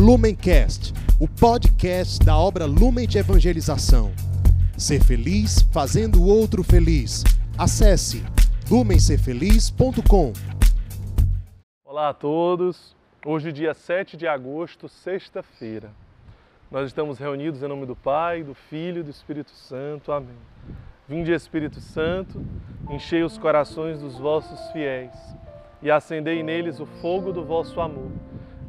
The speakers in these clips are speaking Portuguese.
Lumencast, o podcast da obra Lumen de Evangelização. Ser feliz fazendo o outro feliz. Acesse lumencerfeliz.com. Olá a todos. Hoje, dia 7 de agosto, sexta-feira. Nós estamos reunidos em nome do Pai, do Filho e do Espírito Santo. Amém. Vinde, Espírito Santo, enchei os corações dos vossos fiéis e acendei neles o fogo do vosso amor.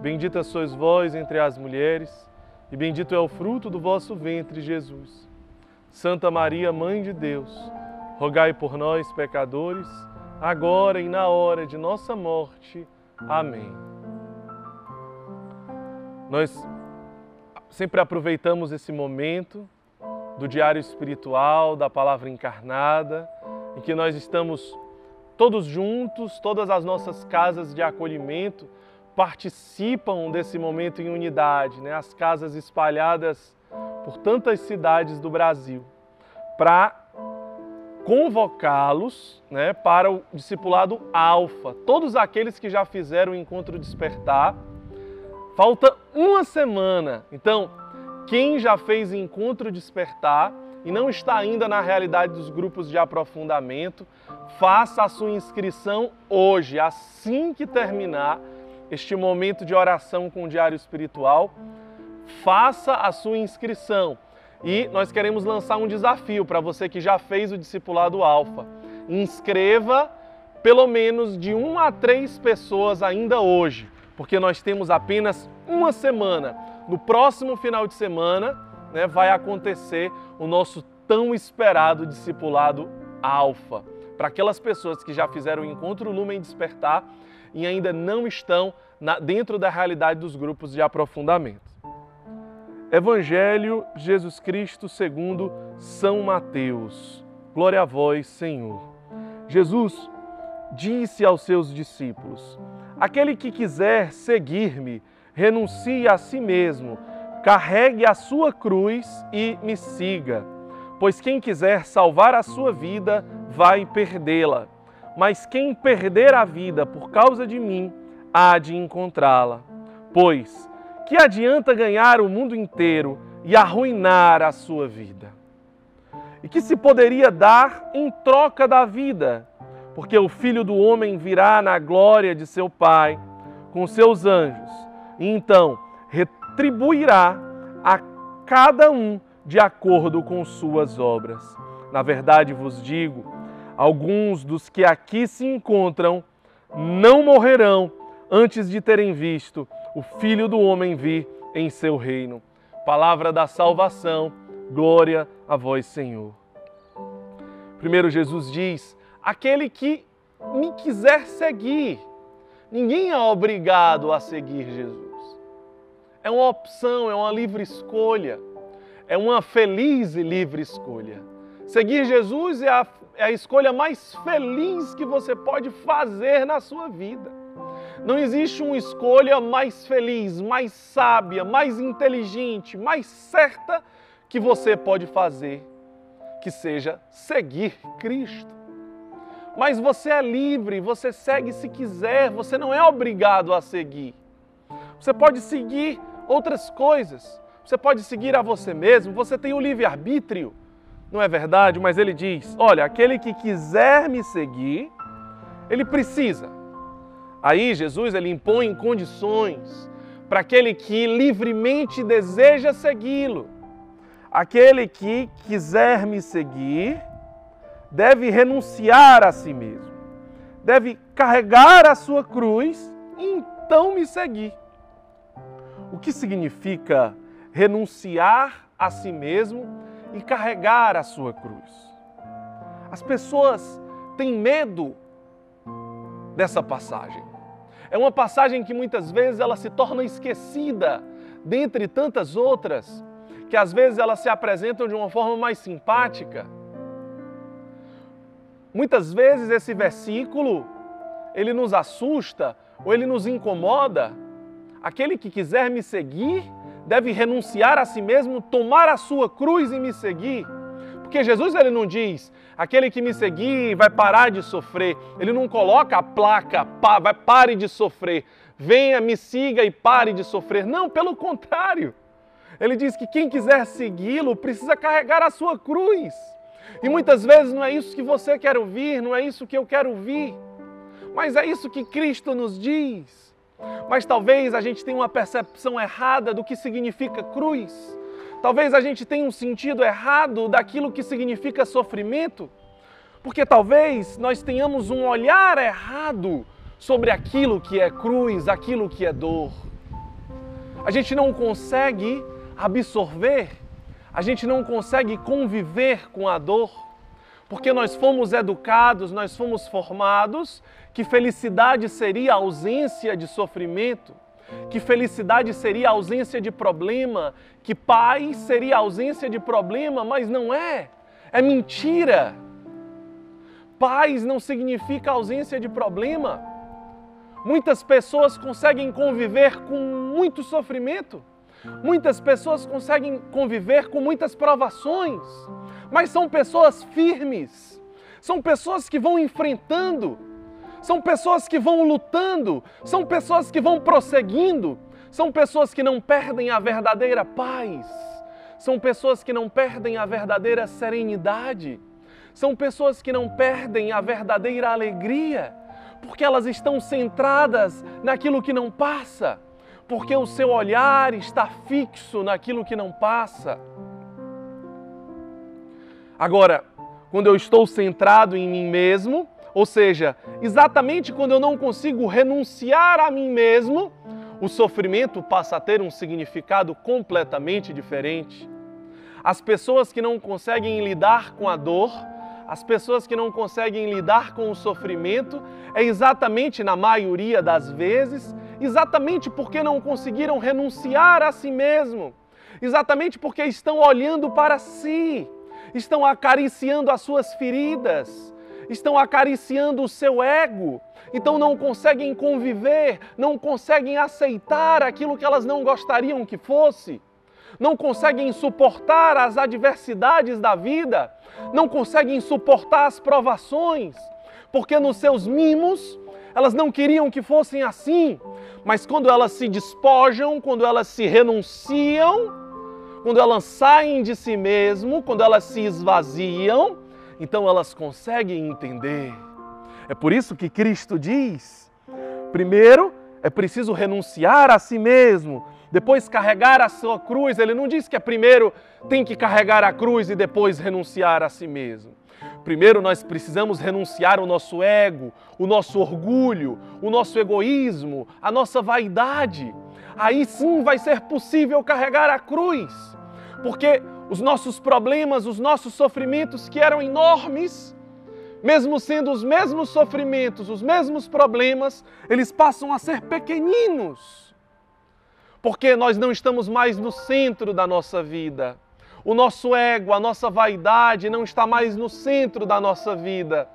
Bendita sois vós entre as mulheres, e bendito é o fruto do vosso ventre, Jesus. Santa Maria, Mãe de Deus, rogai por nós, pecadores, agora e na hora de nossa morte. Amém. Nós sempre aproveitamos esse momento do diário espiritual, da palavra encarnada, em que nós estamos todos juntos, todas as nossas casas de acolhimento participam desse momento em unidade, né? as casas espalhadas por tantas cidades do Brasil, para convocá-los né, para o discipulado alfa. Todos aqueles que já fizeram o encontro despertar, falta uma semana. Então, quem já fez encontro despertar e não está ainda na realidade dos grupos de aprofundamento, faça a sua inscrição hoje, assim que terminar este momento de oração com o diário espiritual, faça a sua inscrição. E nós queremos lançar um desafio para você que já fez o discipulado alfa. Inscreva pelo menos de uma a três pessoas ainda hoje, porque nós temos apenas uma semana. No próximo final de semana né, vai acontecer o nosso tão esperado discipulado alfa. Para aquelas pessoas que já fizeram o encontro Lumen Despertar e ainda não estão na, dentro da realidade dos grupos de aprofundamento. Evangelho Jesus Cristo segundo São Mateus. Glória a vós, Senhor. Jesus disse aos seus discípulos: Aquele que quiser seguir-me, renuncie a si mesmo, carregue a sua cruz e me siga. Pois quem quiser salvar a sua vida, vai perdê-la mas quem perder a vida por causa de mim, há de encontrá-la. Pois, que adianta ganhar o mundo inteiro e arruinar a sua vida? E que se poderia dar em troca da vida? Porque o filho do homem virá na glória de seu Pai com seus anjos, e então retribuirá a cada um de acordo com suas obras. Na verdade vos digo, Alguns dos que aqui se encontram não morrerão antes de terem visto o Filho do Homem vir em seu reino. Palavra da salvação, glória a vós, Senhor. Primeiro, Jesus diz: aquele que me quiser seguir, ninguém é obrigado a seguir Jesus. É uma opção, é uma livre escolha, é uma feliz e livre escolha. Seguir Jesus é a é a escolha mais feliz que você pode fazer na sua vida. Não existe uma escolha mais feliz, mais sábia, mais inteligente, mais certa que você pode fazer, que seja seguir Cristo. Mas você é livre, você segue se quiser, você não é obrigado a seguir. Você pode seguir outras coisas, você pode seguir a você mesmo, você tem o livre-arbítrio não é verdade? Mas ele diz: olha, aquele que quiser me seguir, ele precisa. Aí Jesus ele impõe condições para aquele que livremente deseja segui-lo. Aquele que quiser me seguir deve renunciar a si mesmo, deve carregar a sua cruz e então me seguir. O que significa renunciar a si mesmo e carregar a sua cruz. As pessoas têm medo dessa passagem. É uma passagem que muitas vezes ela se torna esquecida dentre tantas outras, que às vezes elas se apresentam de uma forma mais simpática. Muitas vezes esse versículo ele nos assusta ou ele nos incomoda. Aquele que quiser me seguir deve renunciar a si mesmo, tomar a sua cruz e me seguir. Porque Jesus ele não diz, aquele que me seguir vai parar de sofrer. Ele não coloca a placa, pa, vai pare de sofrer. Venha, me siga e pare de sofrer. Não, pelo contrário. Ele diz que quem quiser segui-lo precisa carregar a sua cruz. E muitas vezes não é isso que você quer ouvir, não é isso que eu quero ouvir. Mas é isso que Cristo nos diz. Mas talvez a gente tenha uma percepção errada do que significa cruz. Talvez a gente tenha um sentido errado daquilo que significa sofrimento. Porque talvez nós tenhamos um olhar errado sobre aquilo que é cruz, aquilo que é dor. A gente não consegue absorver, a gente não consegue conviver com a dor, porque nós fomos educados, nós fomos formados que felicidade seria ausência de sofrimento, que felicidade seria ausência de problema, que paz seria ausência de problema, mas não é. É mentira. Paz não significa ausência de problema. Muitas pessoas conseguem conviver com muito sofrimento. Muitas pessoas conseguem conviver com muitas provações, mas são pessoas firmes, são pessoas que vão enfrentando, são pessoas que vão lutando, são pessoas que vão prosseguindo, são pessoas que não perdem a verdadeira paz, são pessoas que não perdem a verdadeira serenidade, são pessoas que não perdem a verdadeira alegria, porque elas estão centradas naquilo que não passa, porque o seu olhar está fixo naquilo que não passa. Agora, quando eu estou centrado em mim mesmo, ou seja, exatamente quando eu não consigo renunciar a mim mesmo, o sofrimento passa a ter um significado completamente diferente. As pessoas que não conseguem lidar com a dor, as pessoas que não conseguem lidar com o sofrimento, é exatamente na maioria das vezes, exatamente porque não conseguiram renunciar a si mesmo, exatamente porque estão olhando para si, estão acariciando as suas feridas, estão acariciando o seu ego, então não conseguem conviver, não conseguem aceitar aquilo que elas não gostariam que fosse, não conseguem suportar as adversidades da vida, não conseguem suportar as provações, porque nos seus mimos elas não queriam que fossem assim, mas quando elas se despojam, quando elas se renunciam, quando elas saem de si mesmo, quando elas se esvaziam, então elas conseguem entender. É por isso que Cristo diz: primeiro é preciso renunciar a si mesmo, depois carregar a sua cruz. Ele não diz que é primeiro tem que carregar a cruz e depois renunciar a si mesmo. Primeiro nós precisamos renunciar o nosso ego, o nosso orgulho, o nosso egoísmo, a nossa vaidade. Aí sim vai ser possível carregar a cruz. Porque os nossos problemas, os nossos sofrimentos que eram enormes, mesmo sendo os mesmos sofrimentos, os mesmos problemas, eles passam a ser pequeninos. Porque nós não estamos mais no centro da nossa vida. O nosso ego, a nossa vaidade não está mais no centro da nossa vida.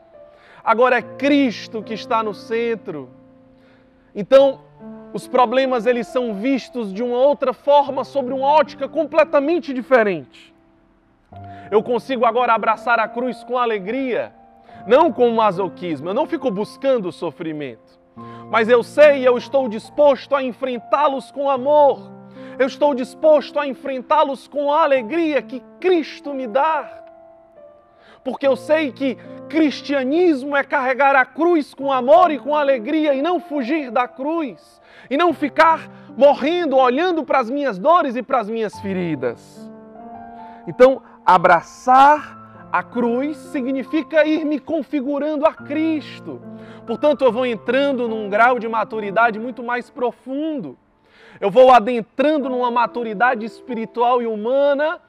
Agora é Cristo que está no centro. Então, os problemas eles são vistos de uma outra forma, sobre uma ótica completamente diferente. Eu consigo agora abraçar a cruz com alegria, não com masoquismo. Eu não fico buscando o sofrimento, mas eu sei e eu estou disposto a enfrentá-los com amor. Eu estou disposto a enfrentá-los com a alegria que Cristo me dá. Porque eu sei que cristianismo é carregar a cruz com amor e com alegria e não fugir da cruz e não ficar morrendo olhando para as minhas dores e para as minhas feridas. Então, abraçar a cruz significa ir me configurando a Cristo. Portanto, eu vou entrando num grau de maturidade muito mais profundo. Eu vou adentrando numa maturidade espiritual e humana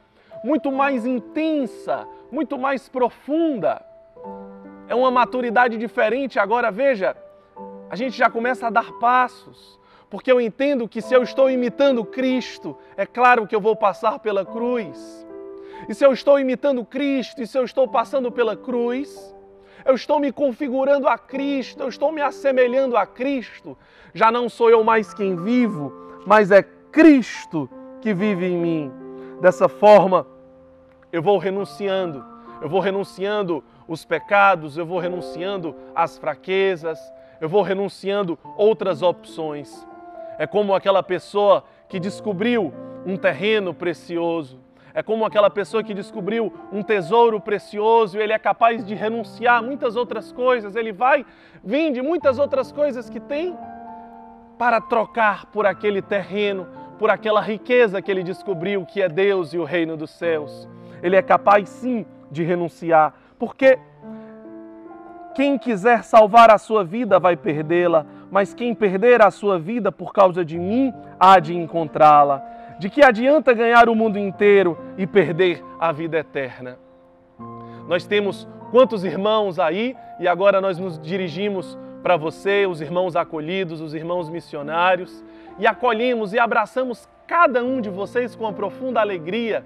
muito mais intensa, muito mais profunda. É uma maturidade diferente. Agora veja, a gente já começa a dar passos. porque eu entendo que se eu estou imitando Cristo, é claro que eu vou passar pela cruz. E se eu estou imitando Cristo, e se eu estou passando pela cruz, eu estou me configurando a Cristo, eu estou me assemelhando a Cristo. Já não sou eu mais quem vivo, mas é Cristo que vive em mim. Dessa forma, eu vou renunciando, eu vou renunciando os pecados, eu vou renunciando as fraquezas, eu vou renunciando outras opções. É como aquela pessoa que descobriu um terreno precioso. É como aquela pessoa que descobriu um tesouro precioso e ele é capaz de renunciar a muitas outras coisas. Ele vai, vende muitas outras coisas que tem para trocar por aquele terreno, por aquela riqueza que ele descobriu que é Deus e o reino dos céus. Ele é capaz sim de renunciar, porque quem quiser salvar a sua vida vai perdê-la, mas quem perder a sua vida por causa de mim há de encontrá-la. De que adianta ganhar o mundo inteiro e perder a vida eterna? Nós temos quantos irmãos aí e agora nós nos dirigimos para você, os irmãos acolhidos, os irmãos missionários, e acolhemos e abraçamos cada um de vocês com uma profunda alegria.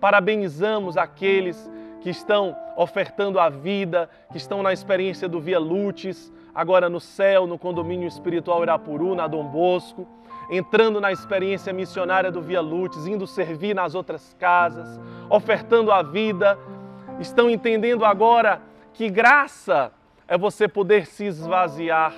Parabenizamos aqueles que estão ofertando a vida, que estão na experiência do Via Lutes, agora no céu, no condomínio espiritual Irapuru, na Dom Bosco, entrando na experiência missionária do Via Lutes, indo servir nas outras casas, ofertando a vida, estão entendendo agora que graça é você poder se esvaziar,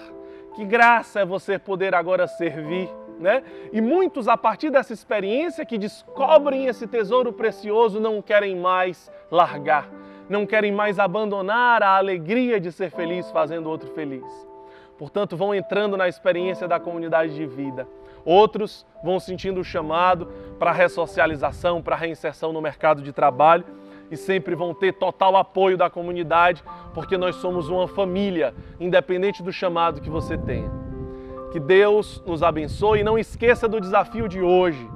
que graça é você poder agora servir. Né? E muitos, a partir dessa experiência que descobrem esse tesouro precioso, não querem mais largar, não querem mais abandonar a alegria de ser feliz fazendo outro feliz. Portanto, vão entrando na experiência da comunidade de vida. Outros vão sentindo o chamado para a ressocialização, para a reinserção no mercado de trabalho e sempre vão ter total apoio da comunidade, porque nós somos uma família, independente do chamado que você tenha. Que Deus nos abençoe e não esqueça do desafio de hoje.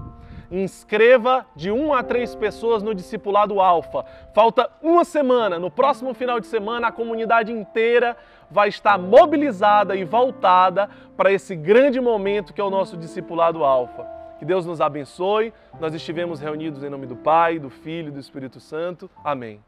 Inscreva de 1 a 3 pessoas no Discipulado Alfa. Falta uma semana, no próximo final de semana, a comunidade inteira vai estar mobilizada e voltada para esse grande momento que é o nosso Discipulado Alfa. Que Deus nos abençoe. Nós estivemos reunidos em nome do Pai, do Filho e do Espírito Santo. Amém.